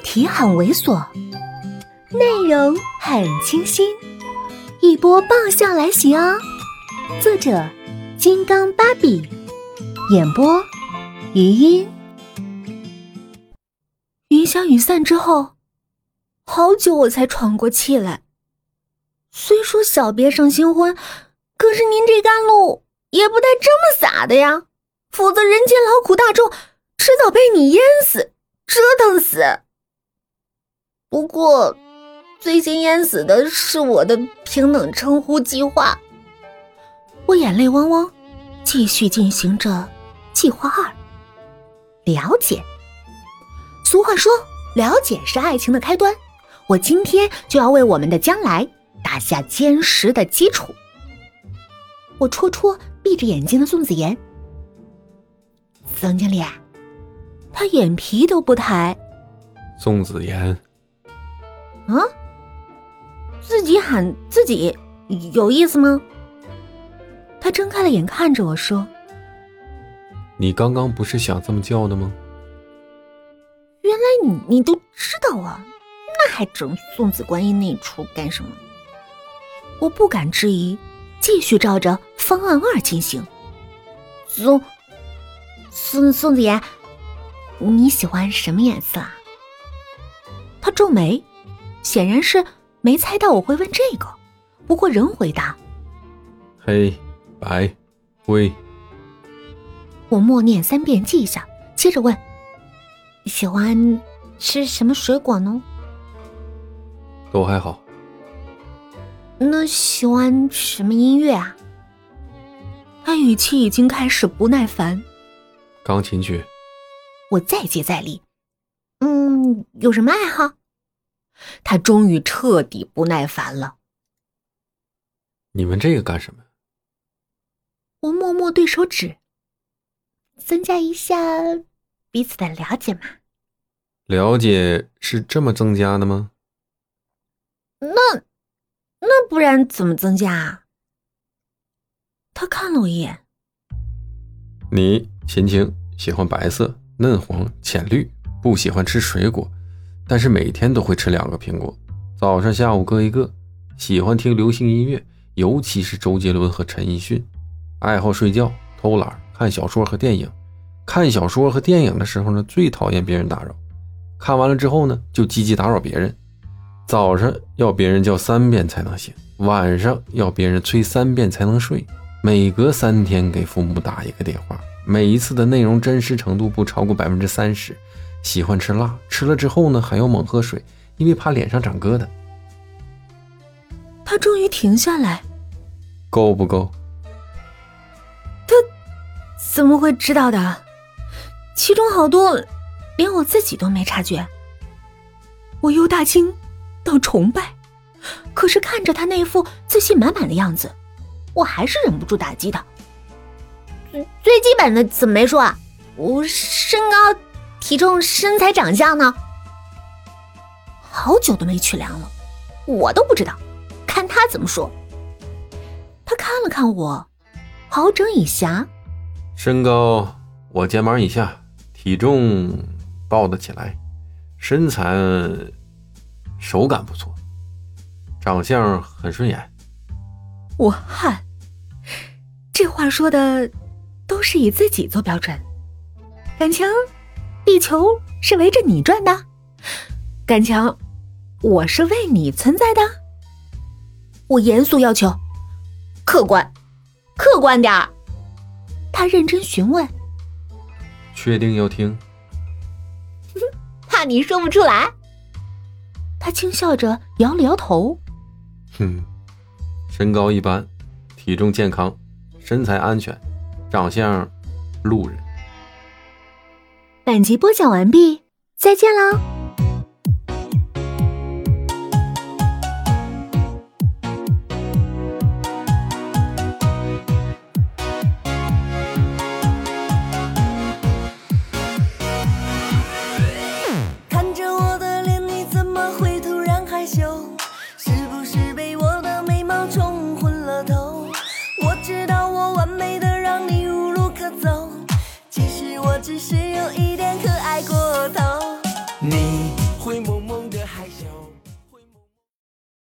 题很猥琐，内容很清新，一波爆笑来袭哦！作者：金刚芭比，演播：余音。云消雨散之后，好久我才喘过气来。虽说小别胜新婚，可是您这甘露也不带这么洒的呀！否则人间劳苦大众，迟早被你淹死、折腾死。不过，最先淹死的是我的平等称呼计划。我眼泪汪汪，继续进行着计划二。了解。俗话说，了解是爱情的开端。我今天就要为我们的将来。打下坚实的基础。我戳戳闭着眼睛的宋子妍，总经理，他眼皮都不抬。宋子妍，啊，自己喊自己有意思吗？他睁开了眼看着我说：“你刚刚不是想这么叫的吗？”原来你你都知道啊，那还整送子观音那出干什么？我不敢质疑，继续照着方案二进行。宋宋宋子妍，你喜欢什么颜色啊？他皱眉，显然是没猜到我会问这个，不过仍回答：黑白灰。我默念三遍，记下，接着问：喜欢吃什么水果呢？都还好。那喜欢什么音乐啊？他语气已经开始不耐烦。钢琴曲。我再接再厉。嗯，有什么爱好？他终于彻底不耐烦了。你问这个干什么？我默默对手指，增加一下彼此的了解嘛。了解是这么增加的吗？那。那不然怎么增加啊？他看了我一眼。你秦晴喜欢白色、嫩黄、浅绿，不喜欢吃水果，但是每天都会吃两个苹果，早上、下午各一个。喜欢听流行音乐，尤其是周杰伦和陈奕迅。爱好睡觉、偷懒、看小说和电影。看小说和电影的时候呢，最讨厌别人打扰。看完了之后呢，就积极打扰别人。早上要别人叫三遍才能醒，晚上要别人催三遍才能睡。每隔三天给父母打一个电话，每一次的内容真实程度不超过百分之三十。喜欢吃辣，吃了之后呢还要猛喝水，因为怕脸上长疙瘩。他终于停下来，够不够？他怎么会知道的？其中好多连我自己都没察觉。我由大惊。到崇拜，可是看着他那副自信满满的样子，我还是忍不住打击他。最基本的怎么没说啊？我身高、体重、身材、长相呢？好久都没去量了，我都不知道，看他怎么说。他看了看我，好整以暇。身高我肩膀以下，体重抱得起来，身材。手感不错，长相很顺眼。我汗，这话说的都是以自己做标准。感情，地球是围着你转的。敢情，我是为你存在的。我严肃要求，客观，客观点儿。他认真询问，确定要听？怕你说不出来。他轻笑着摇了摇头，哼，身高一般，体重健康，身材安全，长相路人。本集播讲完毕，再见喽。